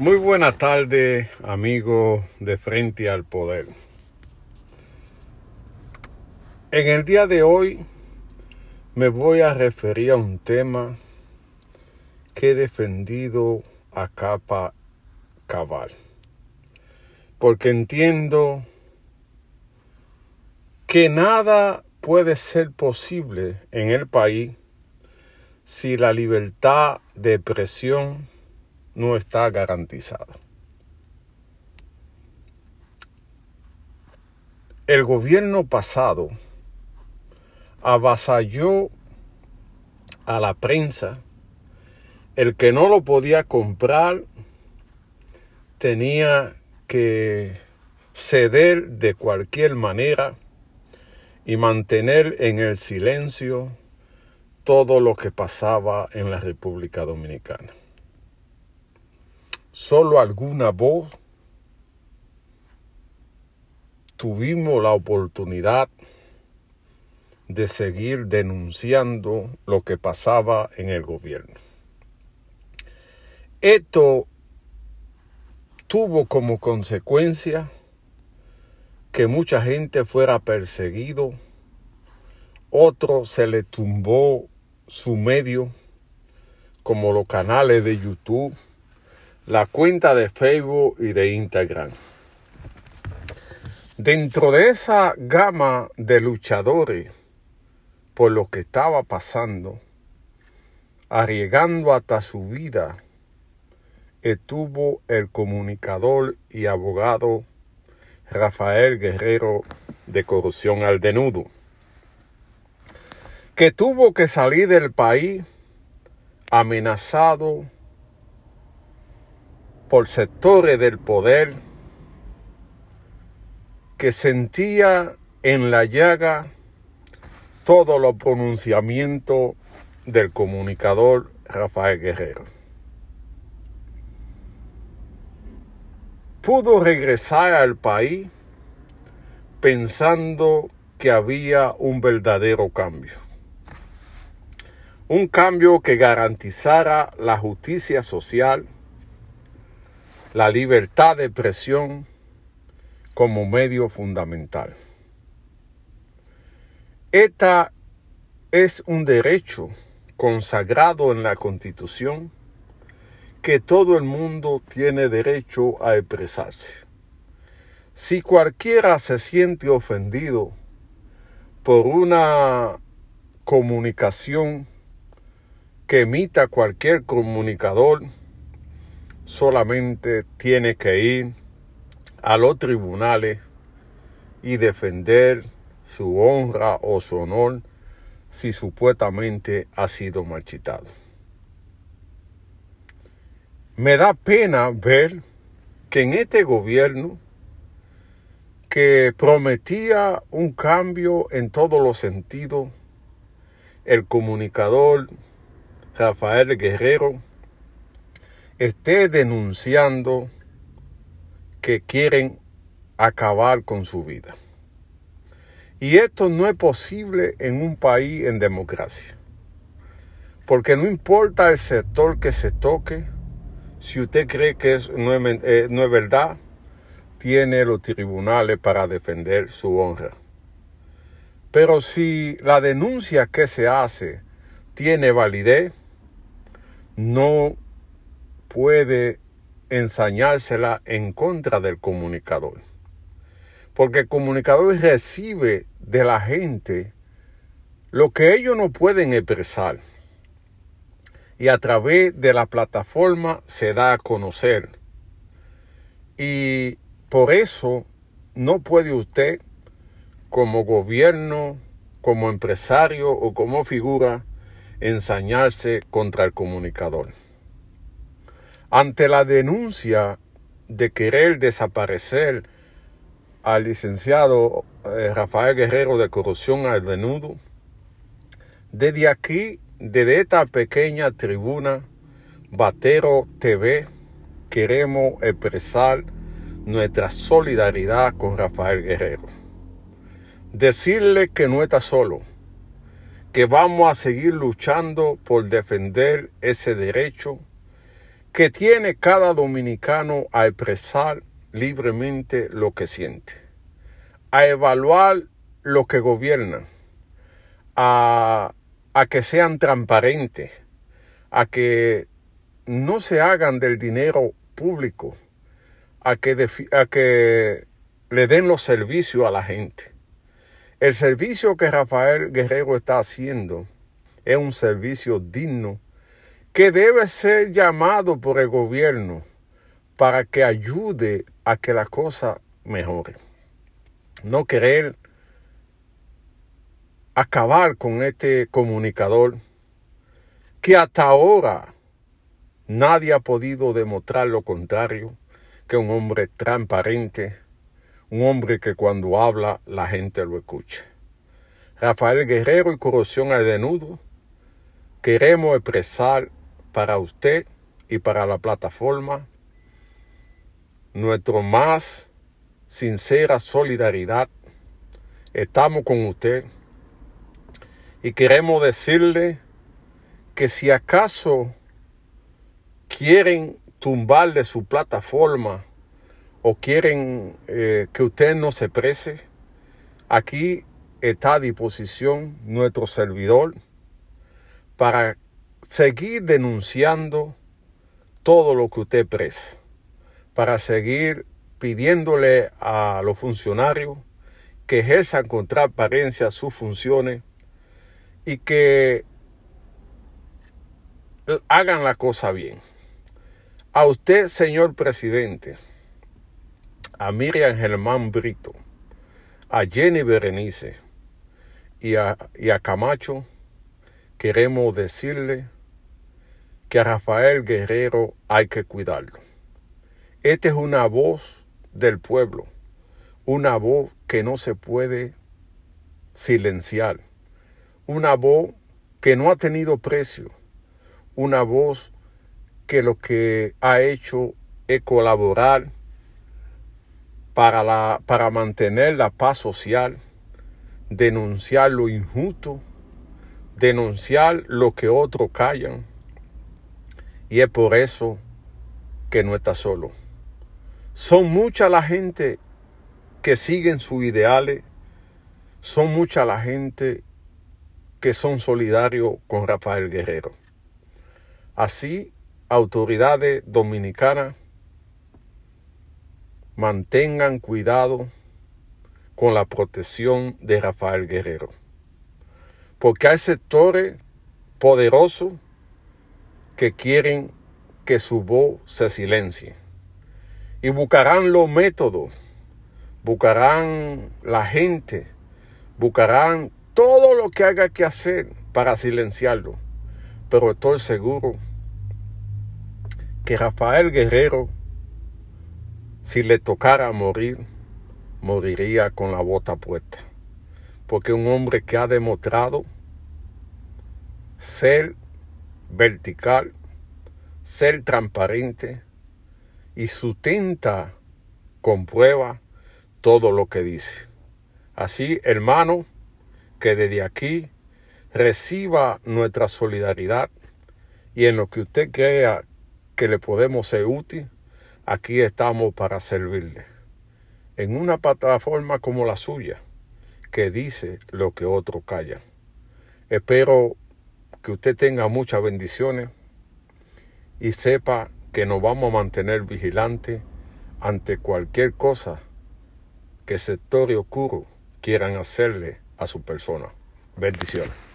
Muy buena tarde, amigos de Frente al Poder. En el día de hoy me voy a referir a un tema que he defendido a capa cabal. Porque entiendo que nada puede ser posible en el país si la libertad de expresión no está garantizada. El gobierno pasado avasalló a la prensa. El que no lo podía comprar tenía que ceder de cualquier manera y mantener en el silencio todo lo que pasaba en la República Dominicana solo alguna voz tuvimos la oportunidad de seguir denunciando lo que pasaba en el gobierno. Esto tuvo como consecuencia que mucha gente fuera perseguido, otro se le tumbó su medio, como los canales de YouTube, la cuenta de Facebook y de Instagram. Dentro de esa gama de luchadores por lo que estaba pasando, arriesgando hasta su vida, estuvo el comunicador y abogado Rafael Guerrero de Corrupción al Denudo, que tuvo que salir del país amenazado por sectores del poder que sentía en la llaga todos los pronunciamientos del comunicador Rafael Guerrero. Pudo regresar al país pensando que había un verdadero cambio. Un cambio que garantizara la justicia social, la libertad de expresión como medio fundamental. Esta es un derecho consagrado en la Constitución que todo el mundo tiene derecho a expresarse. Si cualquiera se siente ofendido por una comunicación que emita cualquier comunicador, solamente tiene que ir a los tribunales y defender su honra o su honor si supuestamente ha sido marchitado. Me da pena ver que en este gobierno que prometía un cambio en todos los sentidos, el comunicador Rafael Guerrero esté denunciando que quieren acabar con su vida. Y esto no es posible en un país en democracia. Porque no importa el sector que se toque, si usted cree que no, es, eh, no es verdad, tiene los tribunales para defender su honra. Pero si la denuncia que se hace tiene validez, no puede ensañársela en contra del comunicador. Porque el comunicador recibe de la gente lo que ellos no pueden expresar. Y a través de la plataforma se da a conocer. Y por eso no puede usted, como gobierno, como empresario o como figura, ensañarse contra el comunicador. Ante la denuncia de querer desaparecer al licenciado eh, Rafael Guerrero de corrupción al denudo, desde aquí, desde esta pequeña tribuna, Batero TV, queremos expresar nuestra solidaridad con Rafael Guerrero. Decirle que no está solo, que vamos a seguir luchando por defender ese derecho que tiene cada dominicano a expresar libremente lo que siente, a evaluar lo que gobierna, a, a que sean transparentes, a que no se hagan del dinero público, a que, a que le den los servicios a la gente. El servicio que Rafael Guerrero está haciendo es un servicio digno que debe ser llamado por el gobierno para que ayude a que la cosa mejore. No querer acabar con este comunicador que hasta ahora nadie ha podido demostrar lo contrario, que un hombre transparente, un hombre que cuando habla la gente lo escucha. Rafael Guerrero y Corrupción al Denudo, queremos expresar para usted y para la plataforma nuestra más sincera solidaridad. Estamos con usted y queremos decirle que si acaso quieren tumbarle su plataforma o quieren eh, que usted no se prese, aquí está a disposición nuestro servidor para seguir denunciando todo lo que usted presa, para seguir pidiéndole a los funcionarios que ejerzan con transparencia sus funciones y que hagan la cosa bien. A usted, señor presidente, a Miriam Germán Brito, a Jenny Berenice y a, y a Camacho, queremos decirle que a Rafael Guerrero hay que cuidarlo. Esta es una voz del pueblo, una voz que no se puede silenciar, una voz que no ha tenido precio, una voz que lo que ha hecho es colaborar para, la, para mantener la paz social, denunciar lo injusto, denunciar lo que otros callan. Y es por eso que no está solo. Son mucha la gente que siguen sus ideales, son mucha la gente que son solidarios con Rafael Guerrero. Así, autoridades dominicanas mantengan cuidado con la protección de Rafael Guerrero. Porque hay sectores poderosos que quieren que su voz se silencie. Y buscarán los métodos, buscarán la gente, buscarán todo lo que haya que hacer para silenciarlo. Pero estoy seguro que Rafael Guerrero si le tocara morir, moriría con la bota puesta. Porque un hombre que ha demostrado ser vertical, ser transparente y sustenta con prueba todo lo que dice. Así, hermano, que desde aquí reciba nuestra solidaridad y en lo que usted crea que le podemos ser útil, aquí estamos para servirle. En una plataforma como la suya, que dice lo que otros callan. Espero que usted tenga muchas bendiciones y sepa que nos vamos a mantener vigilantes ante cualquier cosa que sector oscuro quieran hacerle a su persona. Bendiciones.